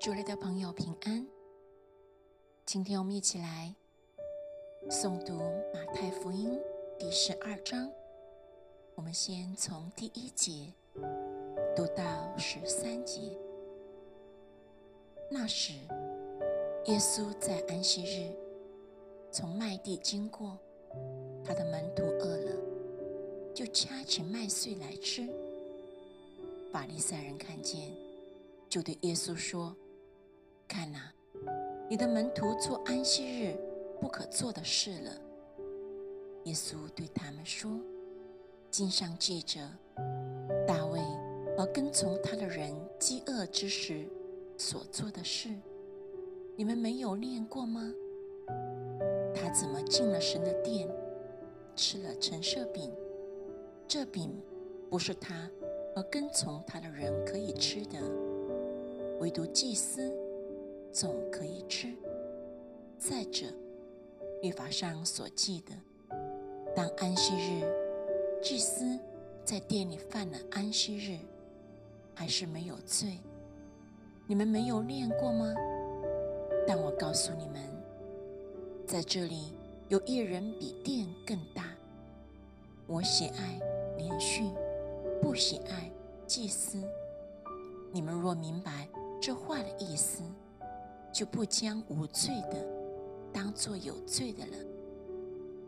主内的朋友平安。今天我们一起来诵读马太福音第十二章。我们先从第一节读到十三节。那时，耶稣在安息日从麦地经过，他的门徒饿了，就掐起麦穗来吃。法利赛人看见，就对耶稣说。看呐，你的门徒做安息日不可做的事了。耶稣对他们说：“经上记着，大卫和跟从他的人饥饿之时所做的事，你们没有念过吗？他怎么进了神的殿，吃了陈设饼？这饼不是他和跟从他的人可以吃的，唯独祭司。”总可以吃。再者，律法上所记的，当安息日，祭司在店里犯了安息日，还是没有罪。你们没有念过吗？但我告诉你们，在这里有一人比殿更大。我喜爱连续，不喜爱祭司。你们若明白这话的意思。就不将无罪的当作有罪的了，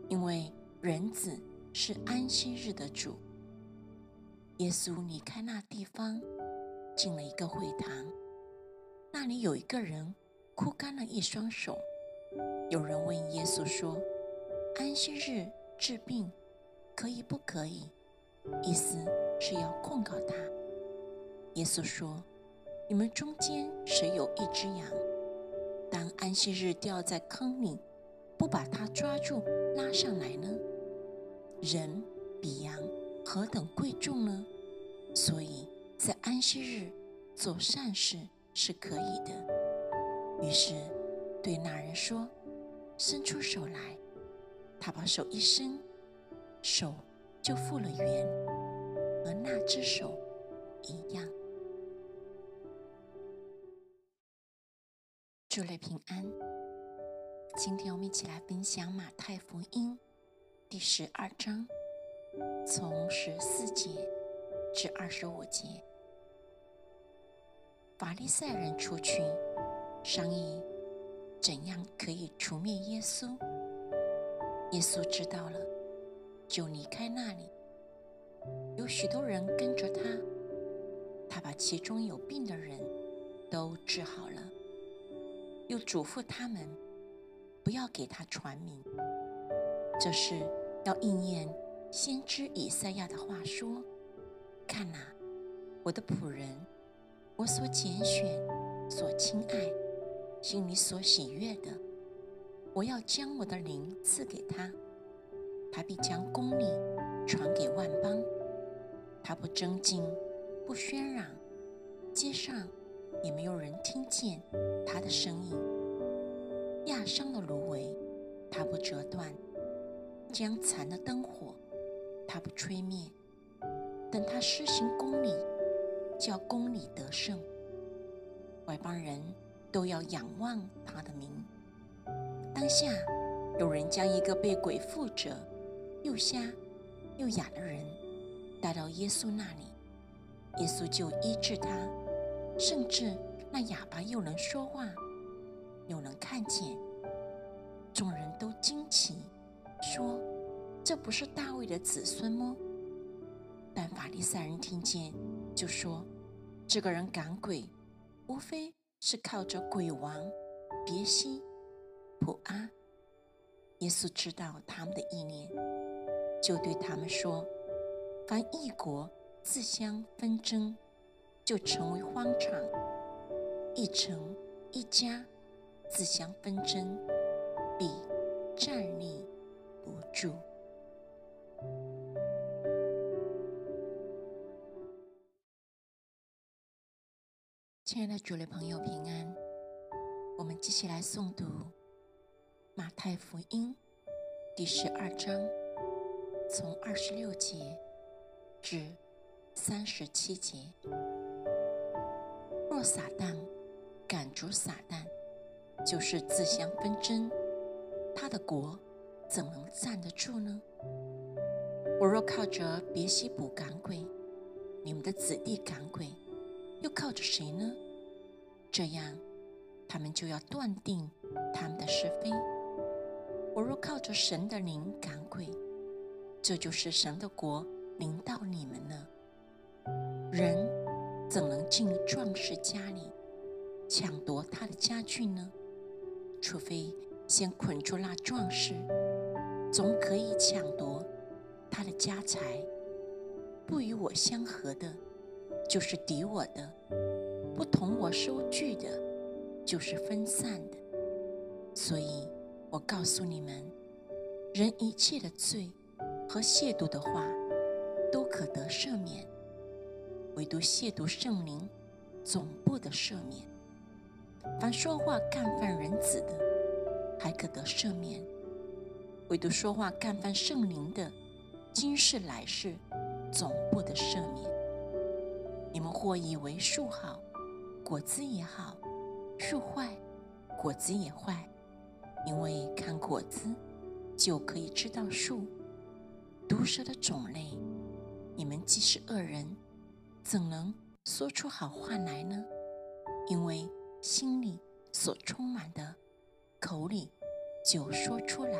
因为人子是安息日的主。耶稣离开那地方，进了一个会堂，那里有一个人哭干了一双手。有人问耶稣说：“安息日治病可以不可以？”意思是要控告他。耶稣说：“你们中间谁有一只羊？”当安息日掉在坑里，不把它抓住拉上来呢？人比羊何等贵重呢？所以在安息日做善事是可以的。于是对那人说：“伸出手来。”他把手一伸，手就复了原，和那只手一样。祝你平安。今天我们一起来分享马太福音第十二章，从十四节至二十五节。法利赛人出去商议怎样可以除灭耶稣。耶稣知道了，就离开那里。有许多人跟着他，他把其中有病的人都治好了。又嘱咐他们不要给他传名，这是要应验先知以赛亚的话说：“看哪，我的仆人，我所拣选、所亲爱、心里所喜悦的，我要将我的灵赐给他，他必将公理传给万邦。他不争竞，不喧嚷，街上。”也没有人听见他的声音。压伤了芦苇，他不折断；将残的灯火，他不吹灭。等他施行公理，叫公理得胜，外邦人都要仰望他的名。当下有人将一个被鬼附着、又瞎又哑的人带到耶稣那里，耶稣就医治他。甚至那哑巴又能说话，又能看见，众人都惊奇，说：“这不是大卫的子孙吗？”但法利赛人听见，就说：“这个人赶鬼，无非是靠着鬼王别西普阿。”耶稣知道他们的意念，就对他们说：“凡异国自相纷争。”就成为荒场，一城一家自相纷争，必站立不住。亲爱的主内朋友平安，我们继续来诵读马太福音第十二章，从二十六节至三十七节。若撒旦赶逐撒旦，就是自相纷争，他的国怎能站得住呢？我若靠着别西卜赶鬼，你们的子弟赶鬼，又靠着谁呢？这样，他们就要断定他们的是非。我若靠着神的灵赶鬼，这就是神的国临到你们了。人怎能进壮士家里抢夺他的家具呢？除非先捆住那壮士，总可以抢夺。他的家财不与我相合的，就是敌我的；不同我收据的，就是分散的。所以我告诉你们，人一切的罪和亵渎的话，都可得赦免；唯独亵渎圣灵，总不得赦免。凡说话干犯人子的，还可得赦免；唯独说话干犯圣灵的，今世来世，总不得赦免。你们或以为树好，果子也好；树坏，果子也坏。因为看果子，就可以知道树。毒蛇的种类，你们既是恶人，怎能说出好话来呢？因为心里所充满的，口里就说出来。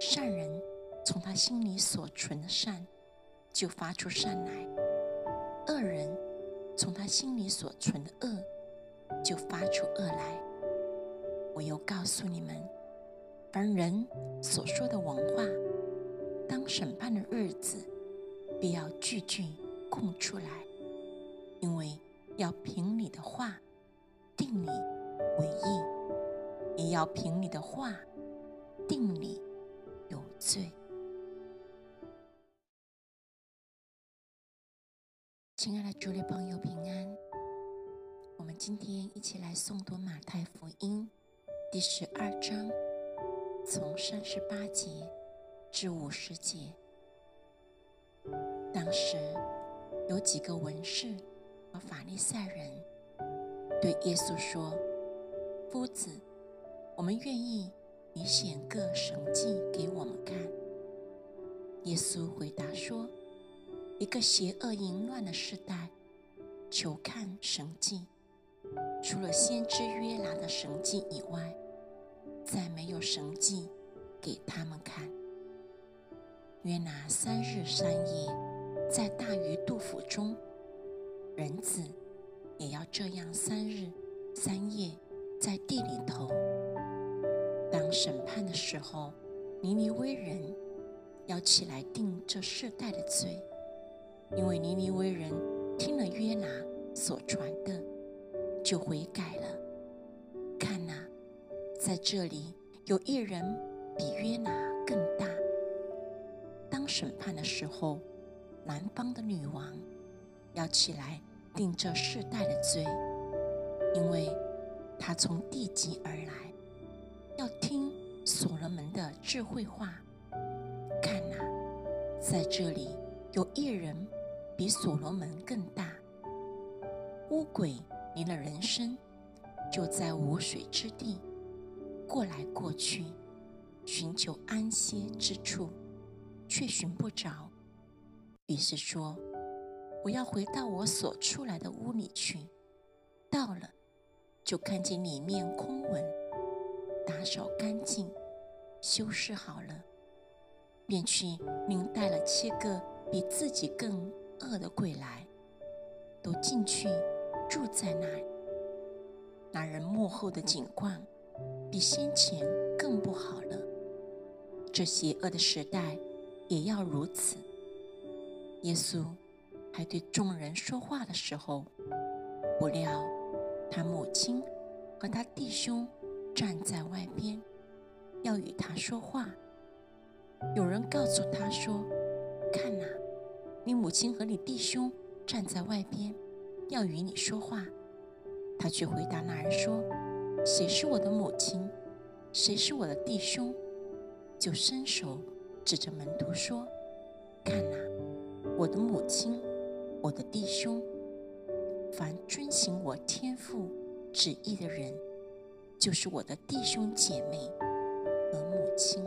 善人。从他心里所存的善，就发出善来；恶人从他心里所存的恶，就发出恶来。我又告诉你们：凡人所说的文话，当审判的日子，必要句句供出来，因为要凭你的话定你为义，也要凭你的话定你有罪。亲爱的主里朋友平安，我们今天一起来诵读马太福音第十二章，从三十八节至五十节。当时有几个文士和法利赛人对耶稣说：“夫子，我们愿意你显个神迹给我们看。”耶稣回答说。一个邪恶淫乱的时代，求看神迹。除了先知约拿的神迹以外，再没有神迹给他们看。约拿三日三夜在大鱼肚腹中，人子也要这样三日三夜在地里头。当审判的时候，尼尼微人要起来定这世代的罪。因为尼尼微人听了约拿所传的，就悔改了。看呐，在这里有一人比约拿更大。当审判的时候，南方的女王要起来定这世代的罪，因为她从地极而来，要听所罗门的智慧话。看呐，在这里有一人。比所罗门更大。乌鬼离了人生，就在无水之地过来过去，寻求安歇之处，却寻不着。于是说：“我要回到我所出来的屋里去。”到了，就看见里面空稳，打扫干净，修饰好了，便去另带了七个比自己更。恶的鬼来，都进去住在那里。那人幕后的景况比先前更不好了。这邪恶的时代也要如此。耶稣还对众人说话的时候，不料他母亲和他弟兄站在外边，要与他说话。有人告诉他说：“看哪！”你母亲和你弟兄站在外边，要与你说话。他却回答那人说：“谁是我的母亲？谁是我的弟兄？”就伸手指着门徒说：“看哪，我的母亲，我的弟兄。凡遵行我天父旨意的人，就是我的弟兄姐妹和母亲。